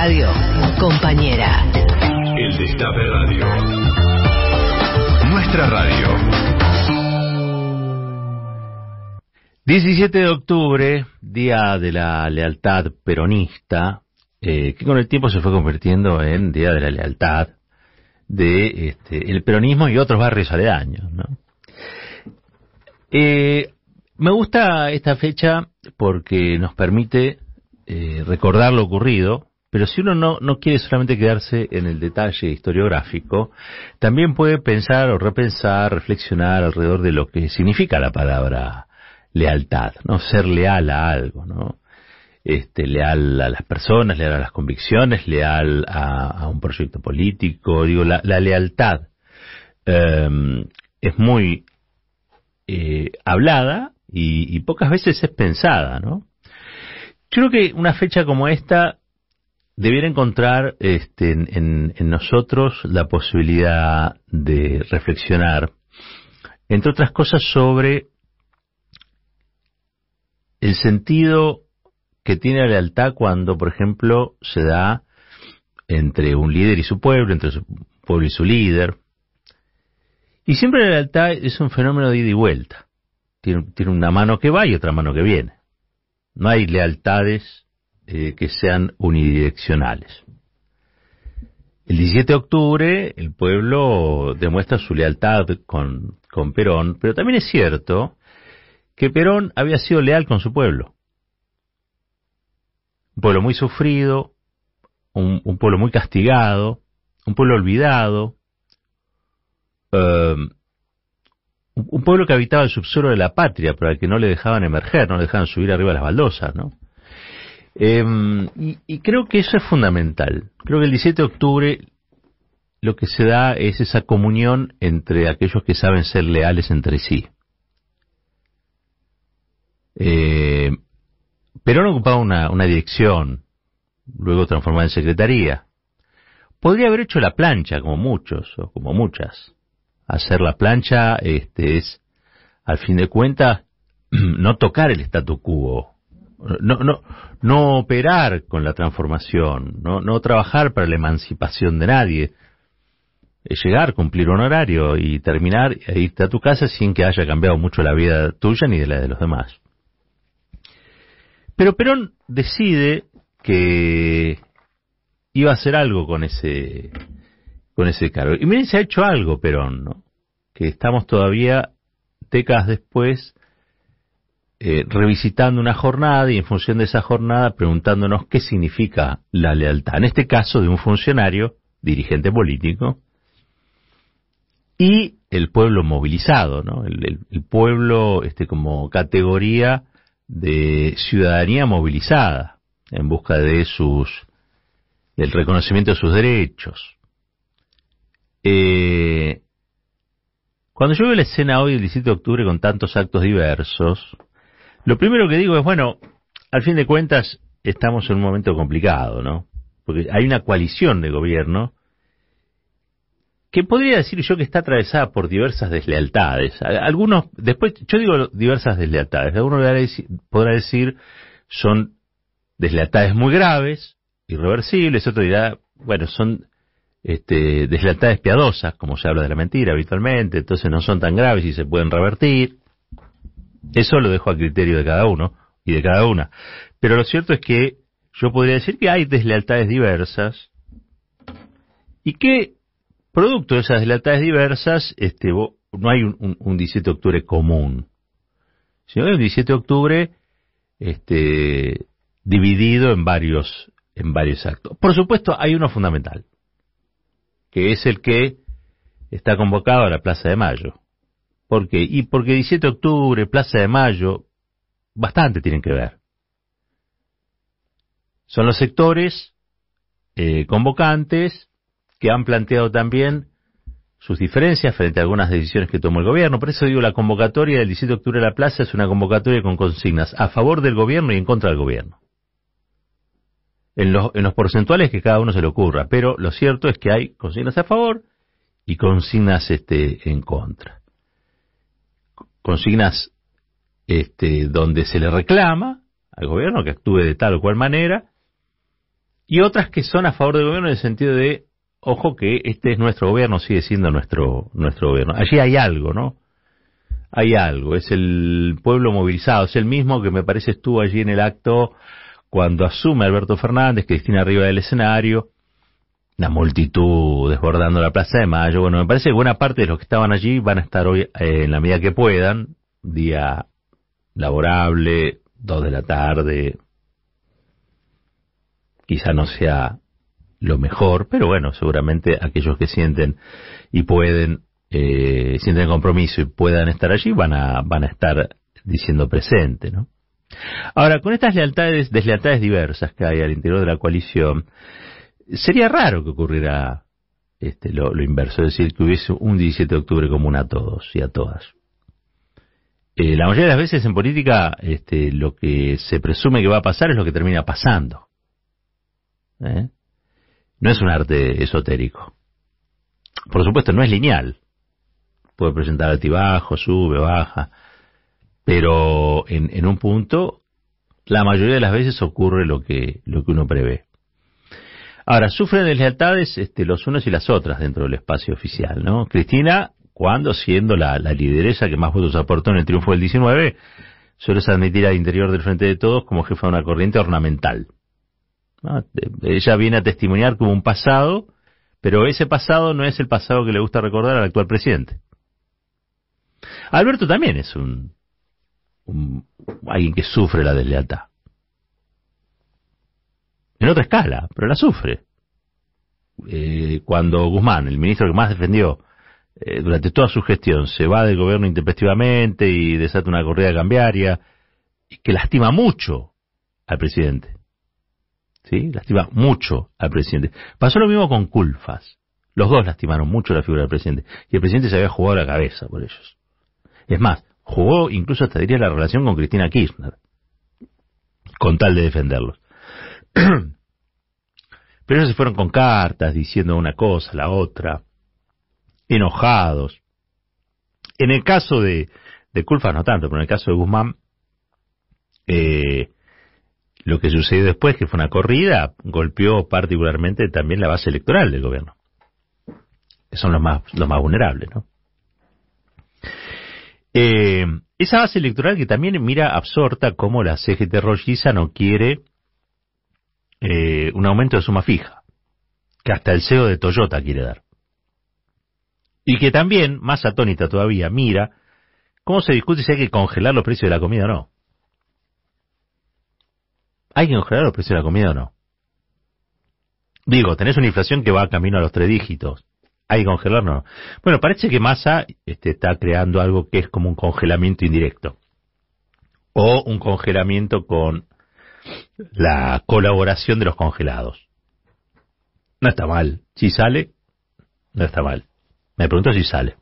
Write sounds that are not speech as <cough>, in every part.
radio, compañera. El Destape Radio. Nuestra radio. 17 de octubre, Día de la Lealtad Peronista, eh, que con el tiempo se fue convirtiendo en Día de la Lealtad de este, el peronismo y otros barrios aledaños. ¿no? Eh, me gusta esta fecha porque nos permite eh, recordar lo ocurrido, pero si uno no, no quiere solamente quedarse en el detalle historiográfico, también puede pensar o repensar, reflexionar alrededor de lo que significa la palabra lealtad, no ser leal a algo, ¿no? Este, leal a las personas, leal a las convicciones, leal a, un proyecto político, digo, la, lealtad em, es muy eh, hablada y, pocas veces es pensada, ¿no? Yo creo que una fecha como esta debiera encontrar este, en, nosotros la posibilidad de reflexionar, entre otras cosas, sobre el sentido que tiene la lealtad cuando, por ejemplo, se da entre un líder y su pueblo, entre su pueblo y su líder. Y siempre la lealtad es un fenómeno de ida y vuelta. Tiene una mano que va y otra mano que viene. No hay lealtades eh, que sean unidireccionales. El 17 de octubre el pueblo demuestra su lealtad con, con Perón, pero también es cierto que Perón había sido leal con su pueblo. Un pueblo muy sufrido, un, pueblo muy castigado, un pueblo olvidado, um, un pueblo que habitaba el subsuelo de la patria, pero al que no le dejaban emerger, no le dejaban subir arriba las baldosas, ¿no? Em, y, creo que eso es fundamental. Creo que el 17 de octubre lo que se da es esa comunión entre aquellos que saben ser leales entre sí. Eh, Perón ocupaba una, una dirección, luego transformada en secretaría. Podría haber hecho la plancha, como muchos, o como muchas hacer la plancha este, es, al fin de cuentas, <clears throat> no tocar el statu quo, no, no, no operar con la transformación, no, no trabajar para la emancipación de nadie, es llegar, cumplir un horario y terminar e irte a tu casa sin que haya cambiado mucho la vida tuya ni de la de los demás. Pero Perón decide que iba a hacer algo con ese con ese cargo. Y miren, se ha hecho algo Perón, ¿no? Que estamos todavía, décadas después, eh, revisitando una jornada y en función de esa jornada preguntándonos qué significa la lealtad. En este caso de un funcionario, dirigente político, y el pueblo movilizado, ¿no? El, pueblo este, como categoría de ciudadanía movilizada en busca de sus del reconocimiento de sus derechos, eh, cuando yo veo la escena hoy, el 17 de octubre, con tantos actos diversos, lo primero que digo es, bueno, al fin de cuentas, estamos en un momento complicado, ¿no? Porque hay una coalición de gobierno que podría decir yo que está atravesada por diversas deslealtades. Algunos, después, yo digo diversas deslealtades, algunos podrá decir son deslealtades muy graves, irreversibles, otro dirá, bueno, son este, deslealtades piadosas, como se habla de la mentira habitualmente, entonces no son tan graves y se pueden revertir. Eso lo dejo a criterio de cada uno y de cada una. Pero lo cierto es que yo podría decir que hay deslealtades diversas y que, producto de esas deslealtades diversas, este, no hay un, un, 17 de octubre común, sino hay un 17 de octubre este, dividido en varios, en varios actos. Por supuesto, hay uno fundamental, que es el que está convocado a la Plaza de Mayo. ¿Por qué? Y porque 17 de octubre, Plaza de Mayo, bastante tienen que ver. Son los sectores eh, convocantes que han planteado también sus diferencias frente a algunas decisiones que tomó el gobierno. Por eso digo, la convocatoria del 17 de octubre de la plaza es una convocatoria con consignas a favor del gobierno y en contra del gobierno en los, en los porcentuales que cada uno se le ocurra, pero lo cierto es que hay consignas a favor y consignas este, en contra. Consignas este, donde se le reclama al gobierno que actúe de tal o cual manera y otras que son a favor del gobierno en el sentido de, ojo que este es nuestro gobierno, sigue siendo nuestro, nuestro gobierno. Allí hay algo, ¿no? Hay algo, es el pueblo movilizado, es el mismo que me parece estuvo allí en el acto cuando asume Alberto Fernández, Cristina arriba del escenario, la multitud desbordando la Plaza de Mayo. Bueno, me parece que buena parte de los que estaban allí van a estar hoy eh, en la medida que puedan, día laborable, dos de la tarde. Quizá no sea lo mejor, pero bueno, seguramente aquellos que sienten y pueden, eh, sienten compromiso y puedan estar allí, van a, van a estar diciendo presente, ¿no? Ahora, con estas lealtades, deslealtades diversas que hay al interior de la coalición, sería raro que ocurriera este, lo, inverso, es decir, que hubiese un 17 de octubre común a todos y a todas. Eh, la mayoría de las veces en política este, lo que se presume que va a pasar es lo que termina pasando. ¿Eh? No es un arte esotérico. Por supuesto, no es lineal. Puede presentar altibajo, sube, baja. Pero en, en un punto, la mayoría de las veces ocurre lo que, lo que uno prevé. Ahora, sufren deslealtades este, los unos y las otras dentro del espacio oficial, ¿no? Cristina, cuando siendo la, la lideresa que más votos aportó en el triunfo del 19, suele admitir al interior del Frente de Todos como jefa de una corriente ornamental. Ella viene a testimoniar como un pasado, pero ese pasado no es el pasado que le gusta recordar al actual presidente. Alberto también es un alguien que sufre la deslealtad. En otra escala, pero la sufre. Eh, cuando Guzmán, el ministro que más defendió eh, durante toda su gestión, se va del gobierno intempestivamente y desata una corrida cambiaria, que lastima mucho al presidente. ¿Sí? Lastima mucho al presidente. Pasó lo mismo con Culfas. Los dos lastimaron mucho la figura del presidente. Y el presidente se había jugado la cabeza por ellos. Es más, jugó incluso hasta diría la relación con Cristina Kirchner, con tal de defenderlos. <clears throat> Pero ellos se fueron con cartas diciendo una cosa, la otra, enojados. En el caso de, de Culfa no tanto, pero en el caso de Guzmán, eh, lo que sucedió después, que fue una corrida, golpeó particularmente también la base electoral del gobierno, que son los más, los más vulnerables, ¿no? Eh, esa base electoral que también mira absorta como la CGT rolliza no quiere eh, un aumento de suma fija, que hasta el CEO de Toyota quiere dar. Y que también, más atónita todavía, mira cómo se discute si hay que congelar los precios de la comida o no. ¿Hay que congelar los precios de la comida o no? Digo, tenés una inflación que va camino a los tres dígitos. ¿Hay que congelarlo? Bueno, parece que Massa este, está creando algo que es como un congelamiento indirecto. O un congelamiento con la colaboración de los congelados. No está mal. Si sale, no está mal. Me pregunto si sale.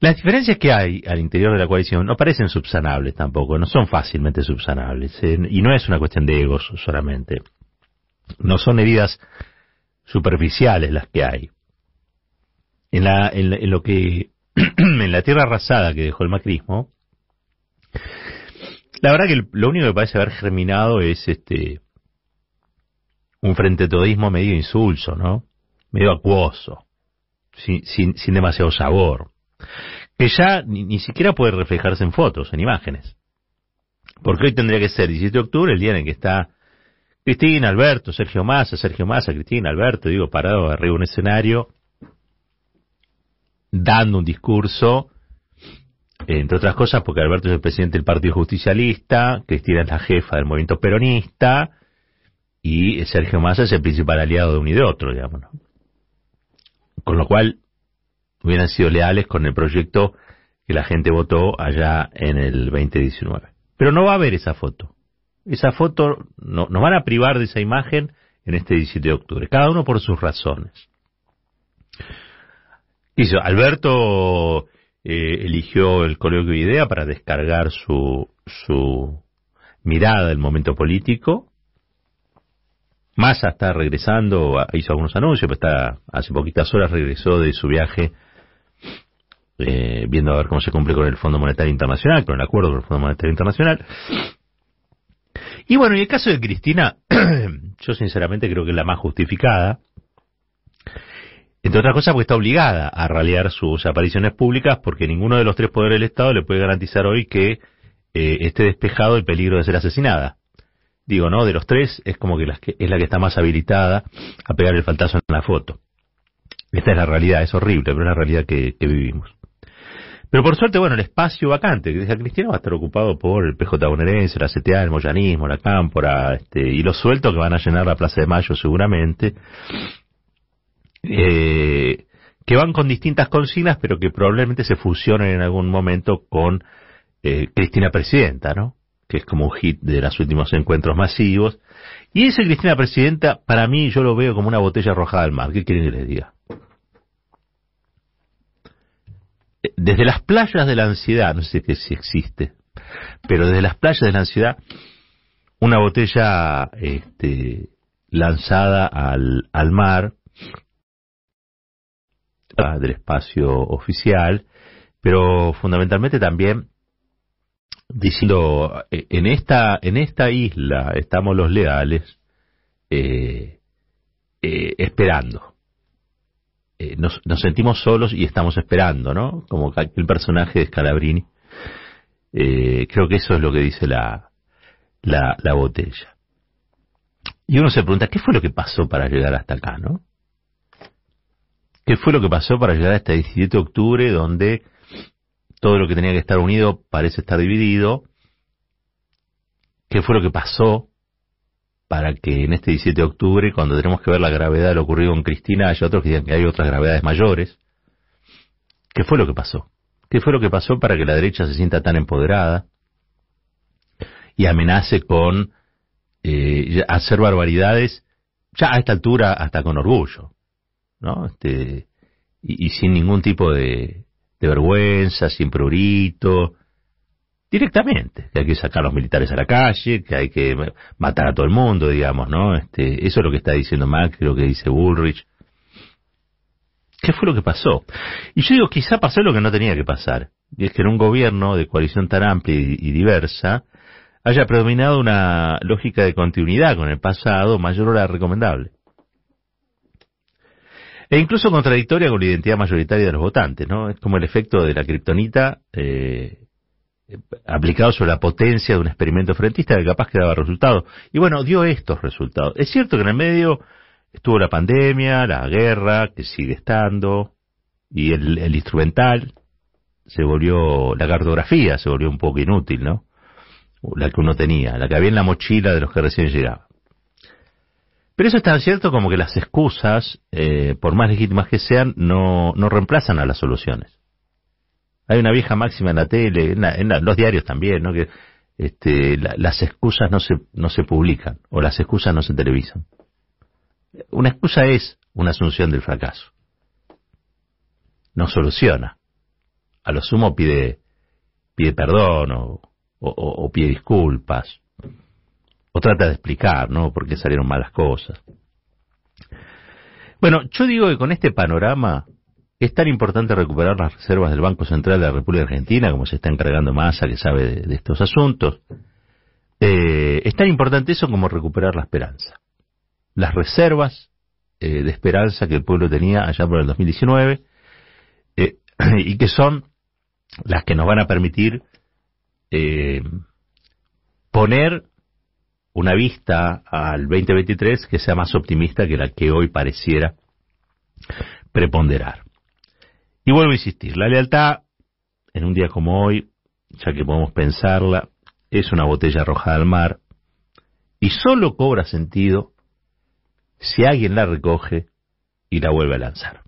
Las diferencias que hay al interior de la coalición no parecen subsanables tampoco, no son fácilmente subsanables. ¿eh? Y no es una cuestión de egos solamente. No son heridas superficiales las que hay. En, la, en, lo que <clears throat> en la tierra arrasada que dejó el macrismo, la verdad que lo único que parece haber germinado es este un frente todismo medio insulso, ¿no? Medio acuoso, sin, sin, demasiado sabor, que ya ni, ni, siquiera puede reflejarse en fotos, en imágenes. Porque hoy tendría que ser 17 de octubre, el día en el que está Cristina, Alberto, Sergio Massa, Sergio Massa, Cristina, Alberto, digo, parado arriba de un escenario, dando un discurso, entre otras cosas porque Alberto es el presidente del Partido Justicialista, Cristina es la jefa del movimiento peronista, y Sergio Massa es el principal aliado de uno y de otro, digamos. Con lo cual, hubieran sido leales con el proyecto que la gente votó allá en el 2019. Pero no va a haber esa foto esa foto, no, nos van a privar de esa imagen en este 17 de octubre, cada uno por sus razones. Hizo, Alberto eh, eligió el coloquio de idea para descargar su, su mirada del momento político. Massa está regresando, hizo algunos anuncios, pero está, hace poquitas horas regresó de su viaje eh, viendo a ver cómo se cumple con el Fondo Monetario Internacional, con el acuerdo con el Fondo Monetario Internacional. Y bueno, y el caso de Cristina, <clears throat> yo sinceramente creo que es la más justificada, entre otras cosas porque está obligada a realizar sus apariciones públicas porque ninguno de los tres poderes del Estado le puede garantizar hoy que eh, esté despejado el peligro de ser asesinada. Digo, ¿no? De los tres es como que, es la que está más habilitada a pegar el faltazo en la foto. Esta es la realidad, es horrible, pero es la realidad que, vivimos. Pero por suerte, bueno, el espacio vacante que deja Cristina va a estar ocupado por el PJ bonaerense, la CTA, el moyanismo, la cámpora, este, y los sueltos que van a llenar la Plaza de Mayo seguramente, eh, que van con distintas consignas, pero que probablemente se fusionen en algún momento con eh, Cristina Presidenta, ¿no? Que es como un hit de los últimos encuentros masivos. Y ese Cristina Presidenta, para mí, yo lo veo como una botella arrojada al mar. ¿Qué quieren que les diga? desde las playas de la ansiedad, no sé si existe, pero desde las playas de la ansiedad, una botella este, lanzada al, al mar del espacio oficial, pero fundamentalmente también diciendo eh, en esta en esta isla estamos los leales eh, eh, esperando eh, nos, sentimos solos y estamos esperando, ¿no? Como el personaje de Scalabrini. Creo que eso es lo que dice la, la, la botella. Y uno se pregunta, ¿qué fue lo que pasó para llegar hasta acá, no? ¿Qué fue lo que pasó para llegar a este 17 de octubre donde todo lo que tenía que estar unido parece estar dividido? ¿Qué fue lo que pasó para que en este 17 de octubre, cuando tenemos que ver la gravedad de lo ocurrido con Cristina, haya otros que digan que hay otras gravedades mayores. ¿Qué fue lo que pasó? ¿Qué fue lo que pasó para que la derecha se sienta tan empoderada y amenace con eh, hacer barbaridades, ya a esta altura hasta con orgullo, ¿no? Este, y, sin ningún tipo de, vergüenza, sin prurito, directamente, que hay que sacar a los militares a la calle, que hay que matar a todo el mundo, digamos, ¿no? Este, eso es lo que está diciendo Macri, lo que dice Bullrich. ¿Qué fue lo que pasó? Y yo digo, quizá pasó lo que no tenía que pasar, y es que en un gobierno de coalición tan amplia y, diversa haya predominado una lógica de continuidad con el pasado mayor o la recomendable. E incluso contradictoria con la identidad mayoritaria de los votantes, ¿no? Es como el efecto de la kriptonita eh, aplicado sobre la potencia de un experimento frentista que capaz que daba resultados. Y bueno, dio estos resultados. Es cierto que en el medio estuvo la pandemia, la guerra, que sigue estando, y el, el instrumental se volvió, la cartografía se volvió un poco inútil, ¿no? La que uno tenía, la que había en la mochila de los que recién llegaban. Pero eso es tan cierto como que las excusas, eh, por más legítimas que sean, no, no reemplazan a las soluciones. Hay una vieja máxima en la tele, en, los diarios también, ¿no? Que este, las excusas no se, no se publican o las excusas no se televisan. Una excusa es una asunción del fracaso. No soluciona. A lo sumo pide, pide perdón o, pide disculpas. O trata de explicar, ¿no? Por qué salieron malas cosas. Bueno, yo digo que con este panorama es tan importante recuperar las reservas del Banco Central de la República Argentina, como se está encargando Massa, que sabe de, estos asuntos. Eh, es tan importante eso como recuperar la esperanza. Las reservas eh, de esperanza que el pueblo tenía allá por el 2019 eh, <clears throat> y que son las que nos van a permitir poner una vista al 2023 que sea más optimista que la que hoy pareciera preponderar. Y vuelvo a insistir, la lealtad, en un día como hoy, ya que podemos pensarla, es una botella arrojada al mar y solo cobra sentido si alguien la recoge y la vuelve a lanzar.